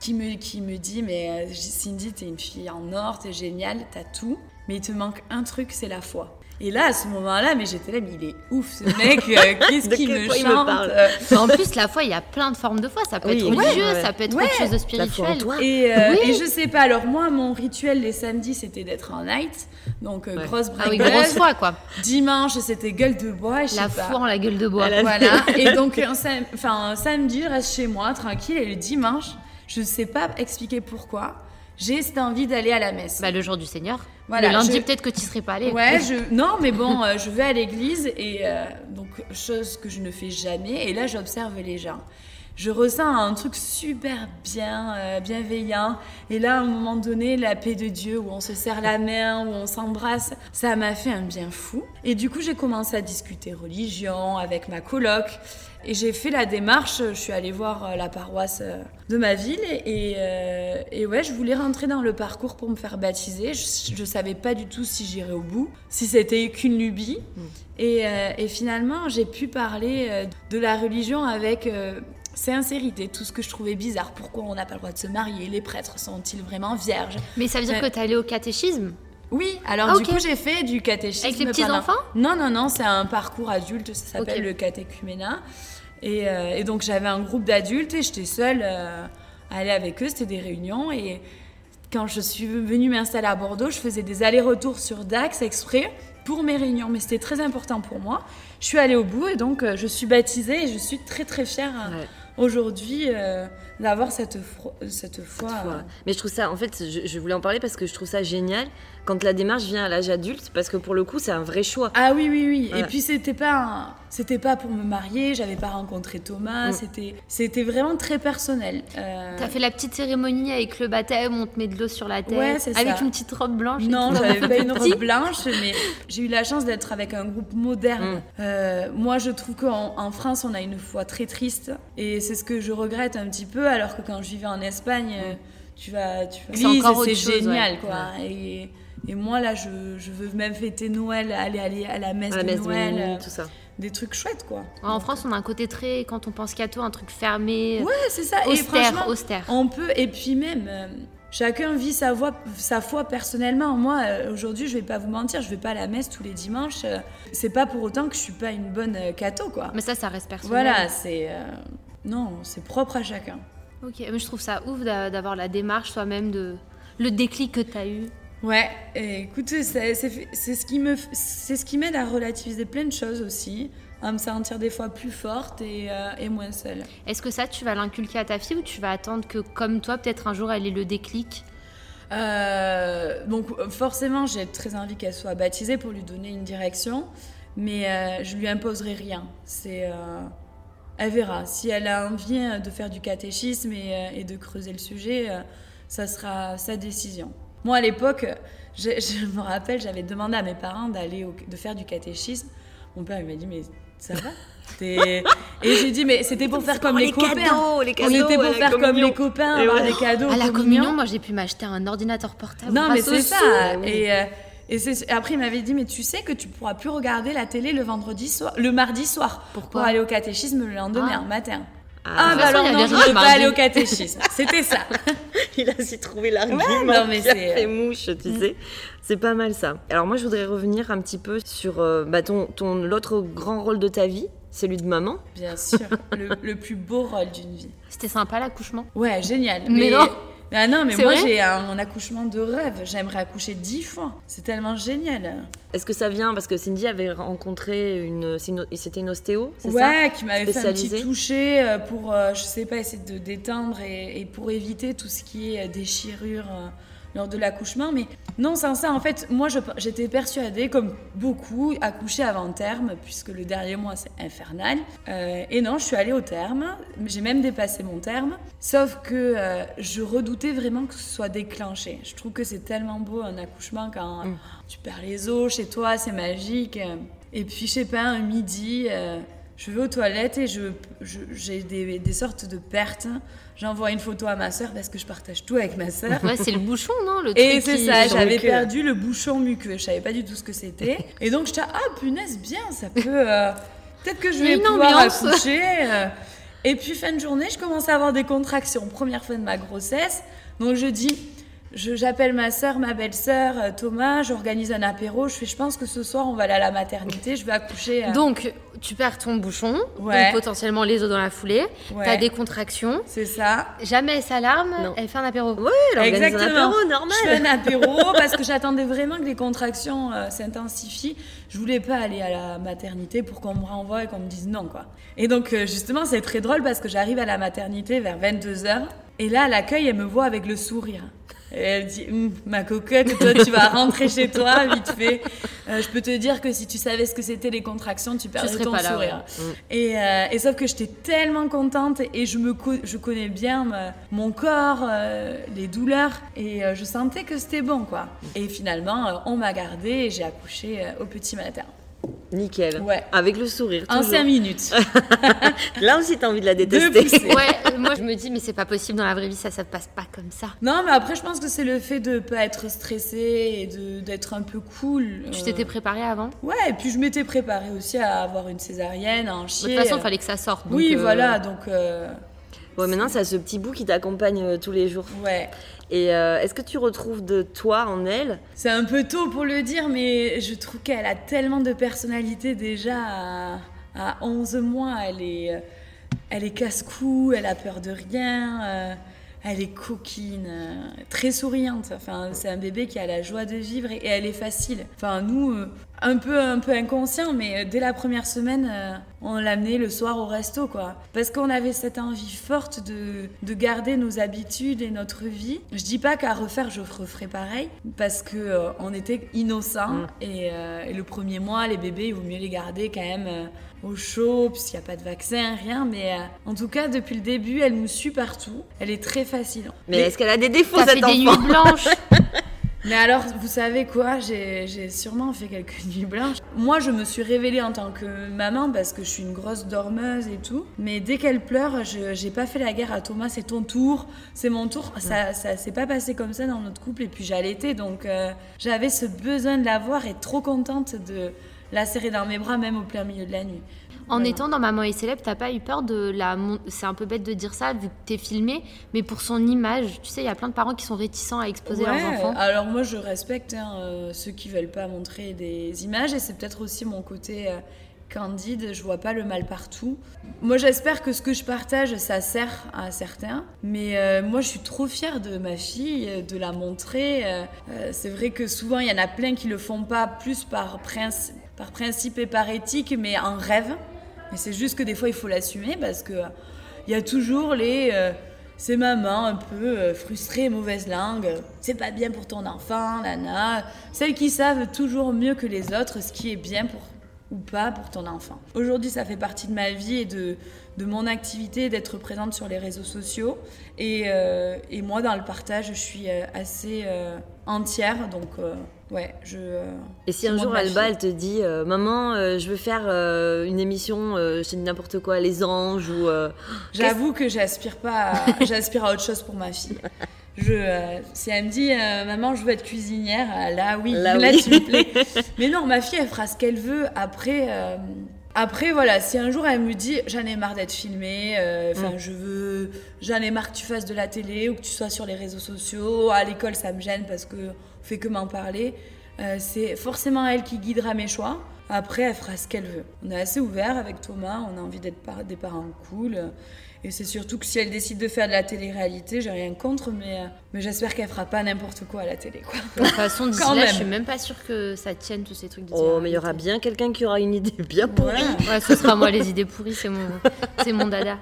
qui, me, qui me dit Mais Cindy, t'es une fille en or, t'es géniale, t'as tout. Mais il te manque un truc, c'est la foi. Et là, à ce moment-là, mais j'étais là, mais il est ouf ce mec, euh, qu'est-ce qu'il me chante parle euh, En plus, la foi, il y a plein de formes de foi. Ça peut Oui, être religieux, ouais. ça peut être Ouais. autre chose de spirituel. Et, euh, Oui. et je sais pas, alors moi, mon rituel les samedis, c'était d'être en night, donc euh, Ouais. grosse Ah oui, grosse foi, quoi. Dimanche, c'était gueule de bois, je sais La pas. foi en la gueule de bois. Voilà, et donc un, sam- enfin, un samedi, je reste chez moi, tranquille, et le dimanche, je sais pas expliquer pourquoi, j'ai cette envie d'aller à la messe. Bah, le jour du Seigneur. Voilà, le lundi, je- peut-être que tu serais pas allé. Ouais, je... non, mais bon, euh, je vais à l'église et euh, donc chose que je ne fais jamais. Et là, j'observe les gens. Je ressens un truc super bien, euh, bienveillant. Et là, à un moment donné, la paix de Dieu, où on se serre la main, où on s'embrasse, ça m'a fait un bien fou. Et du coup, j'ai commencé à discuter religion avec ma coloc. Et j'ai fait la démarche, je suis allée voir euh, la paroisse euh, de ma ville et, euh, et ouais, je voulais rentrer dans le parcours pour me faire baptiser. Je ne savais pas du tout si j'irais au bout, si c'était qu'une lubie. Et, euh, et finalement, j'ai pu parler de la religion avec euh, sincérité, tout ce que je trouvais bizarre. Pourquoi on n'a pas le droit de se marier? Les prêtres sont-ils vraiment vierges? Mais ça veut dire que t'es allé au catéchisme? Oui, alors Ah, du coup, j'ai fait du catéchisme. Avec les petits pendant- enfants? Non, non, non, c'est un parcours adulte, ça s'appelle le catéchuménat. Et, euh, et donc, j'avais un groupe d'adultes et j'étais seule euh, à aller avec eux, c'était des réunions. Et quand je suis venue m'installer à Bordeaux, je faisais des allers-retours sur Dax exprès pour mes réunions. Mais c'était très important pour moi. Je suis allée au bout et donc euh, je suis baptisée et je suis très très fière Ouais. aujourd'hui euh, d'avoir cette, cette foi. Foi. euh, Mais je trouve ça, en fait, je, je voulais en parler parce que je trouve ça génial quand la démarche vient à l'âge adulte, parce que pour le coup, c'est un vrai choix. Ah oui, oui, oui. Et puis c'était pas, un- c'était pas pour me marier. J'avais pas rencontré Thomas. Mm. C'était, c'était vraiment très personnel. Euh, T'as fait la petite cérémonie avec le baptême, on te met de l'eau sur la tête, Ouais, c'est avec ça. une petite robe blanche. Non, j'avais pas une robe blanche, mais j'ai eu la chance d'être avec un groupe moderne. Mm. Euh, moi, je trouve qu'en en France, on a une foi très triste, et c'est ce que je regrette un petit peu. Alors que quand je vivais en Espagne, euh, tu vas, tu vas, C'est encore c'est autre chose, génial, ouais. quoi. Et, et moi, là, je, je veux même fêter Noël, aller, aller à la messe À la de messe de Noël, minuit, euh, tout ça. des trucs chouettes, quoi. En France, on a un côté très, quand on pense catho, un truc fermé, Ouais, c'est ça. et austère, franchement, austère. On peut, et puis même, euh, chacun vit sa, voix, sa foi personnellement. Moi, euh, aujourd'hui, je vais pas vous mentir, je vais pas à la messe tous les dimanches. euh, c'est pas pour autant que je suis pas une bonne catho, quoi. Mais ça, ça reste personnel. Voilà, c'est. euh, non, c'est propre à chacun. Ok, mais je trouve ça ouf d'a- d'avoir la démarche soi-même de le déclic que t'as eu. Ouais, et écoute, c'est ce qui me, f- c'est ce qui m'aide à relativiser plein de choses aussi, à me sentir des fois plus forte et, euh, et moins seule. Est-ce que ça, tu vas l'inculquer à ta fille ou tu vas attendre que, comme toi, peut-être un jour, elle ait le déclic? Euh, donc forcément, j'ai très envie qu'elle soit baptisée pour lui donner une direction, mais euh, je lui imposerai rien. C'est, euh, elle verra. Si elle a envie de faire du catéchisme et, et de creuser le sujet, ça sera sa décision. Moi, à l'époque, je, je me rappelle, j'avais demandé à mes parents d'aller au- de faire du catéchisme. Mon père il m'a dit mais ça va? Et j'ai dit mais c'était pour faire comme les, copains. cadeaux, les On cadeaux, était à pour la faire comme les copains, avoir ouais. des cadeaux. À la communion. communion, moi, j'ai pu m'acheter un ordinateur portable. Non, mais c'est ça. oui. Et, euh, et après, il m'avait dit, mais tu sais que tu pourras plus regarder la télé le vendredi soir, le mardi soir, Pourquoi pour aller au catéchisme le lendemain Ah. matin. Ah, Ah, bah façon, alors non, je ne pas aller au catéchisme. C'était ça. il a su trouver l'argument Ouais, non, mais qui a c'est- euh, fait mouche, tu sais. C'est pas mal ça. Alors moi, je voudrais revenir un petit peu sur euh, bah, ton, ton l'autre grand rôle de ta vie, celui de maman. Bien sûr, le, le plus beau rôle d'une vie. C'était sympa l'accouchement? Ouais, génial. Mais non. Ah non, mais moi j'ai un, un accouchement de rêve. J'aimerais accoucher dix fois. C'est tellement génial. Est-ce que ça vient parce que Cindy avait rencontré une, c'était une ostéo, c'est ça? Ouais, qui m'avait fait un petit toucher euh, pour, euh, je sais pas, essayer de détendre et, et pour éviter tout ce qui est euh, déchirure lors de l'accouchement. Mais non, sans ça, en fait, moi j'étais persuadée, comme beaucoup, accoucher avant terme, puisque le dernier mois c'est infernal. Euh, et non, je suis allée au terme. J'ai même dépassé mon terme. Sauf que euh, je redoutais vraiment que ce soit déclenché. Je trouve que c'est tellement beau un accouchement quand Mm. tu perds les os chez toi, c'est magique. Et puis, je sais pas, un midi, euh, je vais aux toilettes et je, je- j'ai des, des sortes de pertes. J'envoie une photo à ma sœur parce que je partage tout avec ma sœur. Ouais, c'est le bouchon, non le Et truc c'est ça, j'avais perdu le bouchon muqueux. Je savais pas du tout ce que c'était. Et donc, j'étais, ah punaise, bien, ça peut. euh, Peut-être que je vais pouvoir accoucher. euh. Et puis, fin de journée, je commence à avoir des contractions. Première fois de ma grossesse. Donc, je dis, Je- J'appelle ma sœur, ma belle-sœur, euh, Thomas, j'organise un apéro. Je fais, je pense que ce soir, on va aller à la maternité, je vais accoucher. euh, Donc, tu perds ton bouchon, Ouais. donc potentiellement les os dans la foulée. ouais, T'as des contractions. C'est ça. Jamais elle s'alarme, elle fait un apéro. Ouais, elle organise un Exactement. apéro, normal. Je fais un apéro parce que j'attendais vraiment que les contractions euh, s'intensifient. Je voulais pas aller à la maternité pour qu'on me renvoie et qu'on me dise non, quoi. Et donc, euh, justement, c'est très drôle parce que j'arrive à la maternité vers 22h et là, à l'accueil, elle me voit avec le sourire. Et elle dit Hum, Ma coquette, toi, tu vas rentrer chez toi vite fait. Euh, je peux te dire que si tu savais ce que c'était les contractions, tu perdrais ton pas là, sourire. ouais. Et, euh, et sauf que j'étais tellement contente et je me co- je connais bien ma- mon corps, euh, les douleurs et je sentais que c'était bon quoi. Et finalement, on m'a gardée et j'ai accouché au petit matin. Nickel. Ouais. Avec le sourire. En toujours. 5 minutes. Là aussi, t'as envie de la détester. Ouais, euh, moi je me dis, mais c'est pas possible dans la vraie vie, ça, ça passe pas comme ça. Non, mais après, je pense que c'est le fait de pas être stressée et de- d'être un peu cool. Tu euh, t'étais préparée avant? Ouais, et puis je m'étais préparée aussi à avoir une césarienne, à en De toute façon, il fallait que ça sorte. donc, Oui, euh, voilà, donc euh, Ouais, maintenant, c'est ce petit bout qui t'accompagne euh, tous les jours. ouais. Et euh, est-ce que tu retrouves de toi en elle? C'est un peu tôt pour le dire, mais je trouve qu'elle a tellement de personnalité déjà à, à 11 mois. Elle est, euh, elle est casse-cou, elle a peur de rien, euh, elle est coquine, très souriante. Enfin, c'est un bébé qui a la joie de vivre et, elle est facile. Enfin, nous, un peu, un peu inconscient, mais euh, dès la première semaine, euh, on l'amenait le soir au resto, quoi. Parce qu'on avait cette envie forte de, de garder nos habitudes et notre vie. Je dis pas qu'à refaire, je referais pareil, parce que euh, on était innocents Mm. et, euh, et le premier mois, les bébés, il vaut mieux les garder quand même. euh, au chaud, puisqu'il n'y a pas de vaccin, rien, mais euh, en tout cas, depuis le début, elle nous suit partout. Elle est très facile. Mais est-ce qu'elle a des défauts, T'as fait cet des enfant nuits blanches. Mais alors, vous savez quoi J'ai sûrement fait quelques nuits blanches. Moi, je me suis révélée en tant que maman parce que je suis une grosse dormeuse et tout. Mais dès qu'elle pleure, je j'ai pas fait la guerre à Thomas. C'est ton tour, c'est mon tour. Ça, ça s'est pas passé comme ça dans notre couple. Et puis j'ai allaité, donc euh, j'avais ce besoin de la voir et trop contente de la serrer dans mes bras, même au plein milieu de la nuit. En Voilà. étant dans Maman est célèbre, t'as pas eu peur de la. C'est un peu bête de dire ça vu que t'es filmé, mais pour son image, tu sais, il y a plein de parents qui sont réticents à exposer Ouais, leurs enfants. Alors moi je respecte hein, euh, ceux qui veulent pas montrer des images et c'est peut-être aussi mon côté euh, candide, je vois pas le mal partout. Moi j'espère que ce que je partage ça sert à certains, mais euh, moi je suis trop fière de ma fille, de la montrer. euh, c'est vrai que souvent il y en a plein qui le font pas plus par, par principe et par éthique, mais en rêve. Mais c'est juste que des fois il faut l'assumer parce que il y a toujours les euh, ces mamans un peu euh, frustrées mauvaise langue. C'est pas bien pour ton enfant, nana. Celles qui savent toujours mieux que les autres ce qui est bien pour ou pas pour ton enfant. Aujourd'hui, ça fait partie de ma vie et de, de mon activité d'être présente sur les réseaux sociaux. Et, euh, et moi, dans le partage, je suis assez entière. Donc, euh, ouais, je. euh, Et si un jour Alba, elle te dit euh, Maman, euh, je veux faire une émission, je n'importe quoi, Les Anges ou. J'avoue que j'aspire pas, à, j'aspire à autre chose pour ma fille. Je, si elle me dit maman je veux être cuisinière, là oui, Là, oui. tu me plais. Mais non, ma fille elle fera ce qu'elle veut. Après, après voilà, si un jour elle me dit j'en ai marre d'être filmée, euh, enfin Mm. je veux, j'en ai marre que tu fasses de la télé ou que tu sois sur les réseaux sociaux. À l'école ça me gêne parce que on fait que m'en parler. Euh, c'est forcément elle qui guidera mes choix. Après, elle fera ce qu'elle veut. On est assez ouvert avec Thomas, on a envie d'être par- des parents cool. Et c'est surtout que si elle décide de faire de la télé-réalité, j'ai rien contre, mais, euh, mais j'espère qu'elle fera pas n'importe quoi à la télé. Quoi. De toute façon, d'ici là, même. je suis même pas sûre que ça tienne tous ces trucs de Oh, mais il y aura bien quelqu'un qui aura une idée bien pourrie. Ouais. Ouais, ce sera moi les idées pourries, c'est mon, c'est mon dada.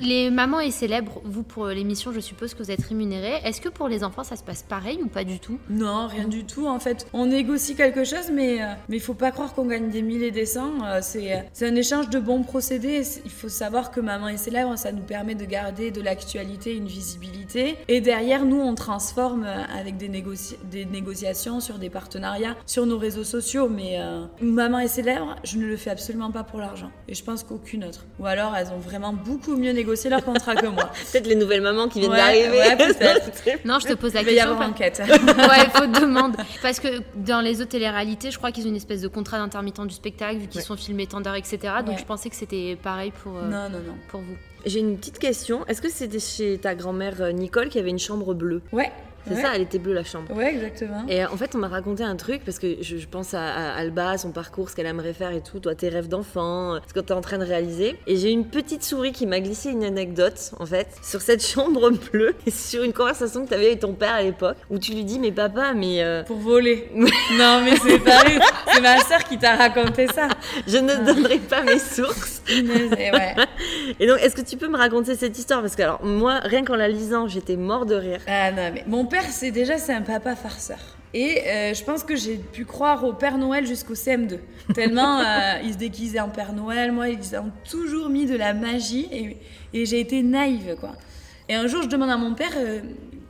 Les mamans et célèbres, vous pour l'émission, je suppose que vous êtes rémunérés. Est-ce que pour les enfants ça se passe pareil ou pas du tout? Non, rien du tout. En fait, on négocie quelque chose, mais euh, mais il faut pas croire qu'on gagne des milliers et des cents. Euh, c'est euh, c'est un échange de bons procédés. Il faut savoir que Maman est célèbre, ça nous permet de garder de l'actualité, une visibilité. Et derrière, nous, on transforme euh, avec des, négoci- des négociations sur des partenariats sur nos réseaux sociaux. Mais euh, Maman est célèbre, je ne le fais absolument pas pour l'argent. Et je pense qu'aucune autre. Ou alors, elles ont vraiment beaucoup mieux négocié leur contrat que moi. Peut-être les nouvelles mamans qui viennent Ouais, d'arriver. ouais. Non, je te pose la Il va y question. avoir parce- enquête. ouais, faute de demande. Parce que dans les autres téléréalités, je crois qu'ils ont une espèce de contrat d'intermittent du spectacle, vu qu'ils Ouais. sont filmés tant d'heures, etc. Donc Ouais. je pensais que c'était pareil pour, euh, non, non, non. pour vous. J'ai une petite question. Est-ce que c'était chez ta grand-mère euh, Nicole qui avait une chambre bleue? Ouais, C'est Ouais. ça, elle était bleue la chambre. Ouais, exactement. Et euh, en fait, on m'a raconté un truc parce que je, je pense à, à Alba, son parcours, ce qu'elle aimerait faire et tout, toi, tes rêves d'enfant, euh, ce que tu es en train de réaliser. Et j'ai une petite souris qui m'a glissé une anecdote, en fait, sur cette chambre bleue et sur une conversation que tu avais avec ton père à l'époque où tu lui dis Mais papa, mais euh, Pour voler. non, mais c'est pas. C'est ma sœur qui t'a raconté ça. je ne donnerai pas mes sources. Et ouais. Et donc, est-ce que tu peux me raconter cette histoire? Parce que, alors, moi, rien qu'en la lisant, j'étais mort de rire. Ah non, mais mon père, c'est déjà c'est un papa farceur. Et euh, je pense que j'ai pu croire au Père Noël jusqu'au CM2. Tellement euh, il se déguisait en Père Noël. Moi, ils ont toujours mis de la magie et, et j'ai été naïve, quoi. Et un jour, je demande à mon père, euh,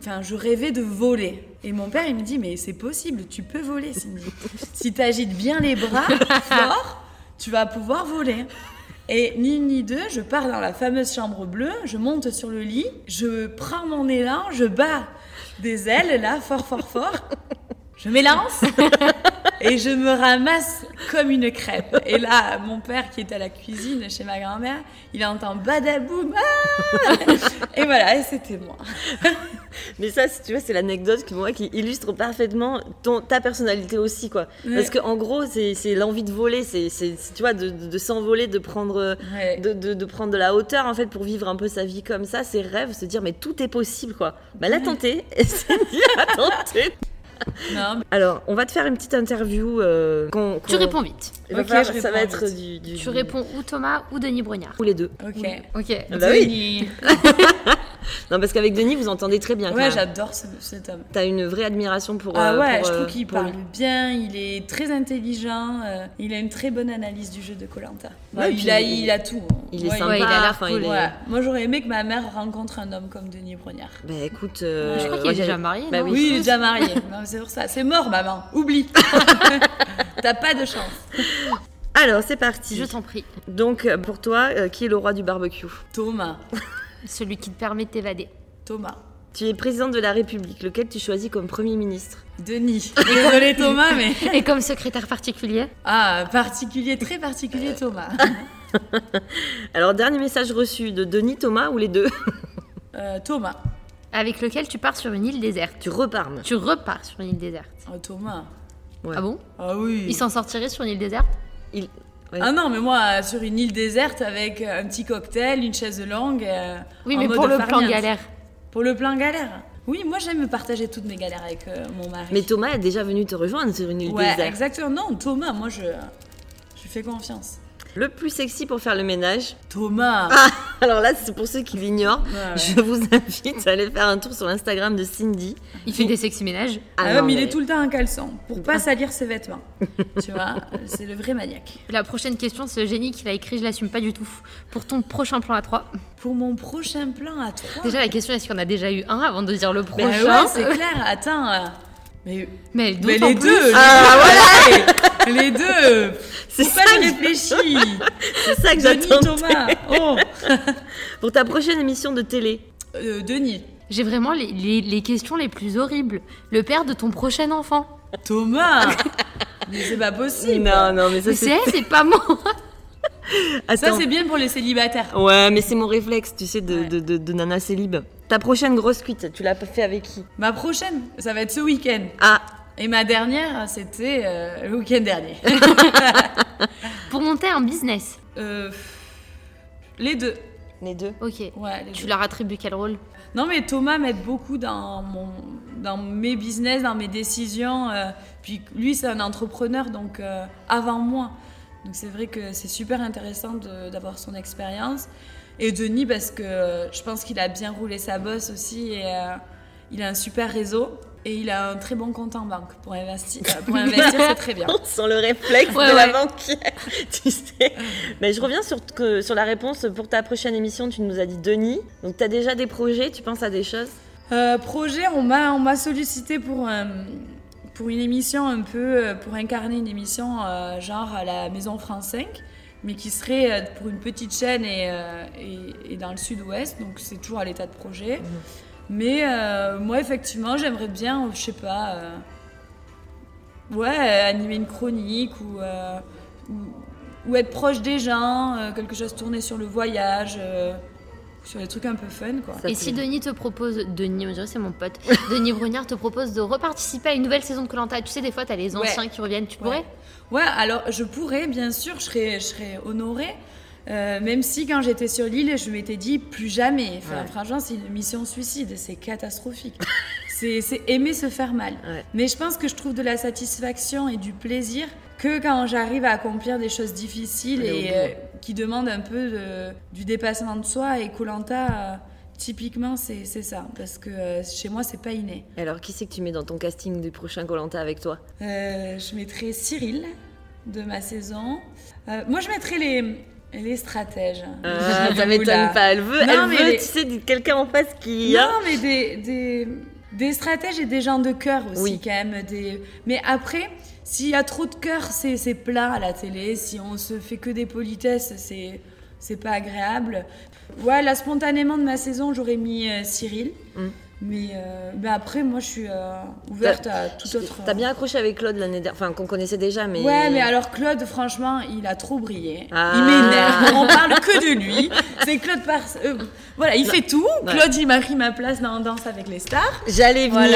enfin, je rêvais de voler. Et mon père, il me dit, mais c'est possible, tu peux voler, Cindy. si tu agites bien les bras fort, tu vas pouvoir voler. Et ni une ni deux, je pars dans la fameuse chambre bleue, je monte sur le lit, je prends mon élan, je bats des ailes là, fort, fort, fort. Je m'élance et je me ramasse comme une crêpe. Et là, mon père qui est à la cuisine chez ma grand-mère, il entend badaboum. Ah et voilà, et c'était moi. Mais ça, tu vois, c'est l'anecdote qui, moi, qui illustre parfaitement ton, ta personnalité aussi, quoi. Ouais. Parce qu'en gros, c'est l'envie de voler, c'est, tu vois, de, de- de s'envoler, de prendre, Ouais. de, de- prendre de la hauteur, en fait, pour vivre un peu sa vie comme ça, ses rêves, se dire, mais tout est possible, quoi. Bah, l'a tenté, et c'est à tenter. Non, Alors, on va te faire une petite interview. euh, Tu réponds vite. je ça va être du, du- Tu réponds ou Thomas ou Denis Brognard. Ou les deux. ok. Ok. Ah bah oui. Non, parce qu'avec Denis, vous entendez très bien. Ouais, j'adore ce- cet homme. T'as une vraie admiration pour. Ah euh, ouais, pour, je euh, trouve qu'il pour parle lui. bien, il est très intelligent, euh, il a une très bonne analyse du jeu de Colanta. Ouais, il, a, il- il a tout. hein. Il est Ouais, sympa. Il a l'air enfin, cool. il est- Ouais. Moi j'aurais aimé que ma mère rencontre un homme comme Denis Brognard. Bah écoute. euh, Je crois qu'il est déjà marié. Bah non oui. Oui, il est déjà marié. C'est pour ça. C'est mort, maman. Oublie. T'as pas de chance. Alors, c'est parti. Je t'en prie. Donc, euh, pour toi, euh, qui est le roi du barbecue? Thomas. Celui qui te permet de t'évader. Thomas. Tu es président de la République, lequel tu choisis comme Premier ministre? Denis. Désolé Thomas, mais. Et comme secrétaire particulier? Ah, particulier, très particulier Thomas. Alors, dernier message reçu de Denis, Thomas ou les deux? Euh, Thomas. avec lequel tu pars sur une île déserte. Tu reparmes. Tu repars sur une île déserte. Oh, Thomas. Ouais. Ah bon? Ah oui. Il s'en sortirait sur une île déserte? Il... ouais. Ah non, mais moi, sur une île déserte avec un petit cocktail, une chaise longue. euh, Oui, en mais mode pour le plan farniente. galère. Pour le plan galère. Oui, moi j'aime partager toutes mes galères avec euh, mon mari. Mais Thomas est déjà venu te rejoindre sur une île Ouais, déserte. exactement. Non, Thomas, moi je, je fais confiance. Le plus sexy pour faire le ménage. Thomas. Alors là, c'est pour ceux qui l'ignorent. Ouais, ouais. Je vous invite à aller faire un tour sur l'Instagram de Cindy. Il fait des sexy ménages. Ah, non, mais il est tout le temps en caleçon pour pas salir ses vêtements. tu vois, c'est le vrai maniaque. La prochaine question, c'est génie qui l'a écrit, je l'assume pas du tout. Pour ton prochain plan à 3. Pour mon prochain plan à trois. Déjà, la question, est-ce en a déjà eu un avant de dire le Ben prochain ouais, c'est clair. Attends. Mais, Mais les plus. deux, Ah, deux, les deux. C'est ça, pas que- y réfléchir. c'est ça que Denis j'attends. Thomas. Oh. Pour ta prochaine émission de télé. Euh, Denis. J'ai vraiment les, les- les questions les plus horribles. Le père de ton prochain enfant. Thomas. mais c'est pas possible. Non, non, mais ça Mais c'est. c'est elle, c'est pas moi. Ça Attends. c'est bien pour les célibataires. Ouais, mais c'est mon réflexe, tu sais, de, Ouais. de, de- de nana célib. Ta prochaine grosse cuite, tu l'as fait avec qui? Ma prochaine, ça va être ce week-end. Ah, Et ma dernière, c'était euh, le week-end dernier. Pour monter un business. Euh, les deux. les deux. Ok. Ouais, les Tu deux. leur attribues quel rôle? Non, mais Thomas m'aide beaucoup dans, mon, dans mes business, dans mes décisions. euh, puis lui, c'est un entrepreneur, donc euh, avant moi. Donc c'est vrai que c'est super intéressant de- d'avoir son expérience. Et Denis, parce que je pense qu'il a bien roulé sa bosse aussi. Et euh, il a un super réseau. Et il a un très bon compte en banque. Pour investir, euh, pour investir c'est très bien. Sent le réflexe Ouais, de la banquière, tu sais. Mais je reviens sur, que, sur la réponse pour ta prochaine émission. Tu nous as dit Denis. Donc, tu as déjà des projets, tu penses à des choses? Euh, projet, on m'a on m'a sollicité pour un- pour une émission un peu euh, pour incarner une émission euh, genre à la Maison France 5, mais qui serait euh, pour une petite chaîne et, euh, et, et dans le Sud-Ouest, donc c'est toujours à l'état de projet. Mais euh, moi effectivement j'aimerais bien, euh, je sais pas, euh, ouais animer une chronique ou euh, ou, ou être proche des gens, quelque chose tourné sur le voyage. sur les trucs un peu fun, quoi. Ça Et si. Denis te propose, Denis, on dirait c'est mon pote, Denis Brognard te propose de reparticiper à une nouvelle saison de Colanta, tu sais, des fois, t'as les Ouais. anciens qui reviennent, tu pourrais? Ouais, alors je pourrais, bien sûr, je serais, je serais honorée. Euh, même si quand j'étais sur l'île, je m'étais dit plus jamais. Enfin, Ouais. Franchement, c'est une mission suicide, c'est catastrophique. c'est aimer se faire mal. Ouais. Mais je pense que je trouve de la satisfaction et du plaisir que quand j'arrive à accomplir des choses difficiles et euh, qui demandent un peu de- du dépassement de soi. Et Colanta, typiquement, c'est ça. Parce que euh, chez moi, c'est pas inné. Et Alors, qui c'est que tu mets dans ton casting du prochain Colanta avec toi? Euh, je mettrais Cyril de ma saison. Euh, moi, je mettrais les, les stratèges. Ah, Les Ça m'étonne pas. Elle veut, Non, elle mais veut les- tu sais, quelqu'un en face qui. Non, mais des, des, des stratèges et des gens de cœur aussi, Oui. quand même. Des... Mais après, s'il y a trop de cœur, c'est c'est plat à la télé. Si on se fait que des politesses, c'est c'est pas agréable. Ouais, là, spontanément de ma saison, j'aurais mis euh, Cyril. Mm. Mais, euh, mais après, moi, je suis euh, ouverte à tout autre. T'as bien accroché avec Claude l'année dernière, enfin qu'on connaissait déjà, mais. Ouais, mais alors Claude, franchement, il a trop brillé. Ah. Il m'énerve. On parle que de lui. C'est Claude par. euh, voilà, il fait tout. Ouais. Claude, il m'a pris ma place dans Danse avec les stars. J'allais venir.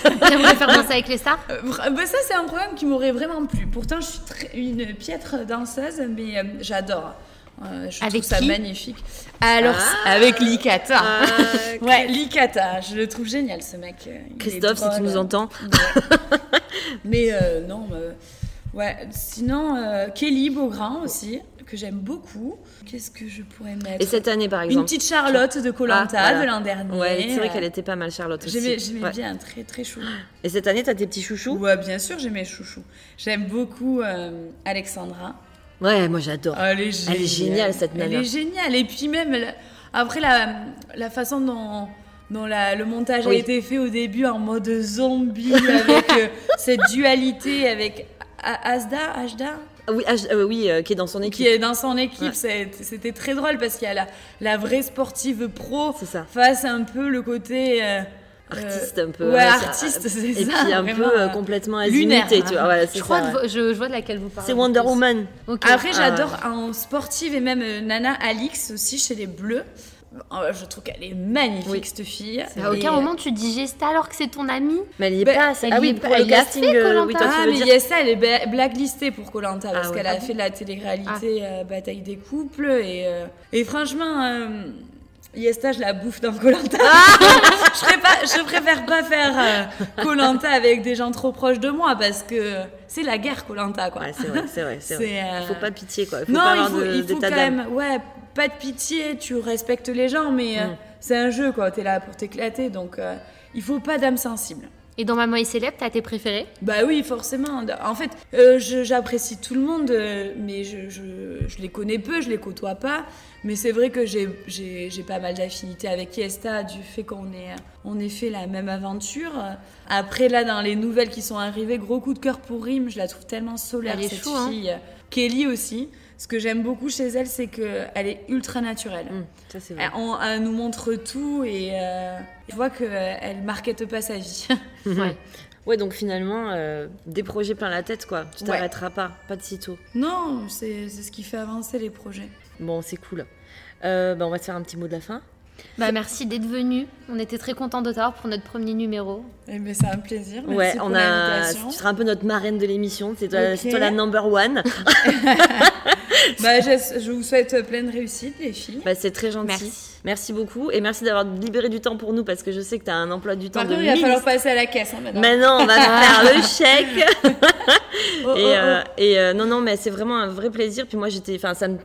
Voilà. T'aimerais faire danser avec les stars Euh, bah, ça, c'est un programme qui m'aurait vraiment plu. Pourtant, je suis très- une piètre danseuse, mais euh, j'adore. Euh, je Avec trouve ça magnifique. Alors, Ah. avec Likata. Ah, Ouais, Likata, je le trouve génial ce mec. il Christophe, si tu nous entends. Ouais. Mais euh, non, euh, ouais. Sinon, euh, Kelly Beaugrand aussi, que j'aime beaucoup. Qu'est-ce que je pourrais mettre Et cette année, par Une exemple. petite Charlotte de Colanta Ah, voilà. de l'an dernier. Ouais, c'est vrai qu'elle était pas mal, Charlotte aussi. J'aimais Ouais. bien, très très chou. Et cette année, t'as tes petits chouchous? Ouais, bien sûr, j'aimais chouchou. J'aime beaucoup Alexandra. Ouais, moi j'adore. Elle est géniale. Elle est géniale, cette nana. Elle est géniale. Et puis même, la- après, la, la façon dont, dont la- le montage Oui. a été fait au début en mode zombie, avec euh, cette dualité avec Asda, Asda Ah Oui, ah, euh, oui euh, qui est dans son qui équipe. est dans son équipe. Ouais. C'était très drôle parce qu'il y a la, la vraie sportive pro ça. face un peu le côté... Artiste un peu. Ouais, artiste, c'est Et ça. puis un vraiment, peu euh, euh, complètement lunaire, azimité, tu vois. Voilà, c'est Je ça, que ouais. vo- je, je vois de laquelle vous parlez. C'est Wonder. Woman. Après, Ah. j'adore en sportive et même euh, Nana Alix aussi chez les Bleus. Euh, Je trouve qu'elle est magnifique, Oui. cette fille. À aucun Et, euh, moment tu dis Gesta alors que c'est ton ami. Mais elle y est Ben, pas. elle Ah y oui, est pour pas- le casting. euh, oui, toi, Ah, mais dire. Yessa, elle est bla- blacklistée pour Colanta parce Ah ouais. qu'elle a fait la télé-réalité euh, Bataille des couples. Et, euh, et franchement, euh, Yesta, je la bouffe dans Colanta. Ah je, je préfère pas faire Colanta avec des gens trop proches de moi parce que c'est la guerre Colanta, quoi. Ouais, c'est vrai, c'est vrai. c'est vrai. Euh, Il faut pas de pitié, quoi. Il faut non, pas il avoir faut, de- il faut quand même, ouais, pas de pitié, tu respectes les gens, mais euh, Mm. c'est un jeu, quoi. T'es là pour t'éclater, donc euh, il faut pas d'âme sensible. Et dans Maman est célèbre, t'as tes préférés? Bah oui, forcément. En fait, euh, j'apprécie tout le monde, euh, mais je, je- je les connais peu, je les côtoie pas. Mais c'est vrai que j'ai- pas mal d'affinités avec Yesta du fait qu'on ait, on ait fait la même aventure. Après, là, dans les nouvelles qui sont arrivées, gros coup de cœur pour Rim, je la trouve tellement solaire, est cette chou, hein. fille. Kelly aussi. Ce que j'aime beaucoup chez elle, c'est qu'elle est ultra naturelle. Hum, Ça, c'est vrai. Elle, on- elle nous montre tout et euh, je vois qu'elle marquette pas sa vie. Ouais. Ouais, donc finalement, euh, des projets plein la tête, quoi. Tu Ouais. t'arrêteras pas, pas de sitôt. non, c'est ce qui fait avancer les projets. Bon, c'est cool. Euh, bah, on va se faire un petit mot de la fin. Bah merci d'être venu. On était très contents de t'avoir pour notre premier numéro. Eh ben, c'est un plaisir. Merci ouais, pour on a. Tu seras un peu notre marraine de l'émission. C'est toi, Ok. c'est toi la number one. Bah, je, je vous souhaite pleine réussite, les filles. Bah, c'est très gentil. Merci. Merci beaucoup et merci d'avoir libéré du temps pour nous parce que je sais que tu as un emploi du temps Par de contre, il va falloir passer à la caisse hein, maintenant. Maintenant, on va faire le chèque. Oh, oh, Et, oh. euh, et, euh, non, non, mais c'est vraiment un vrai plaisir. Puis moi, j'étais, enfin, ça me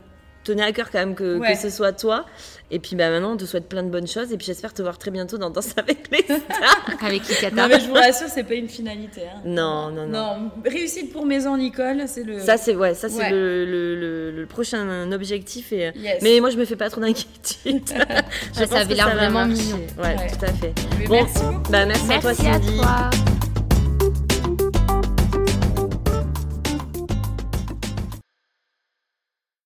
tenait à cœur quand même que, Ouais. que ce soit toi. Et puis bah, maintenant, on te souhaite plein de bonnes choses. Et puis j'espère te voir très bientôt dans Danse avec les stars. Avec Ikata. Non, mais je vous rassure, c'est pas une finalité. hein. non, non, non. Non, réussite pour Maison Nicole, c'est le. Ça, c'est ouais, ça, c'est Ouais. le, le, le- le prochain objectif. Et, Yes. Mais moi, je me fais pas trop d'inquiétude. Je ça pense avait l'air vraiment marcher. mignon. Ouais, Ouais. tout à fait. Mais Bon, merci beaucoup. bah, merci, à toi, Merci à Cindy. toi.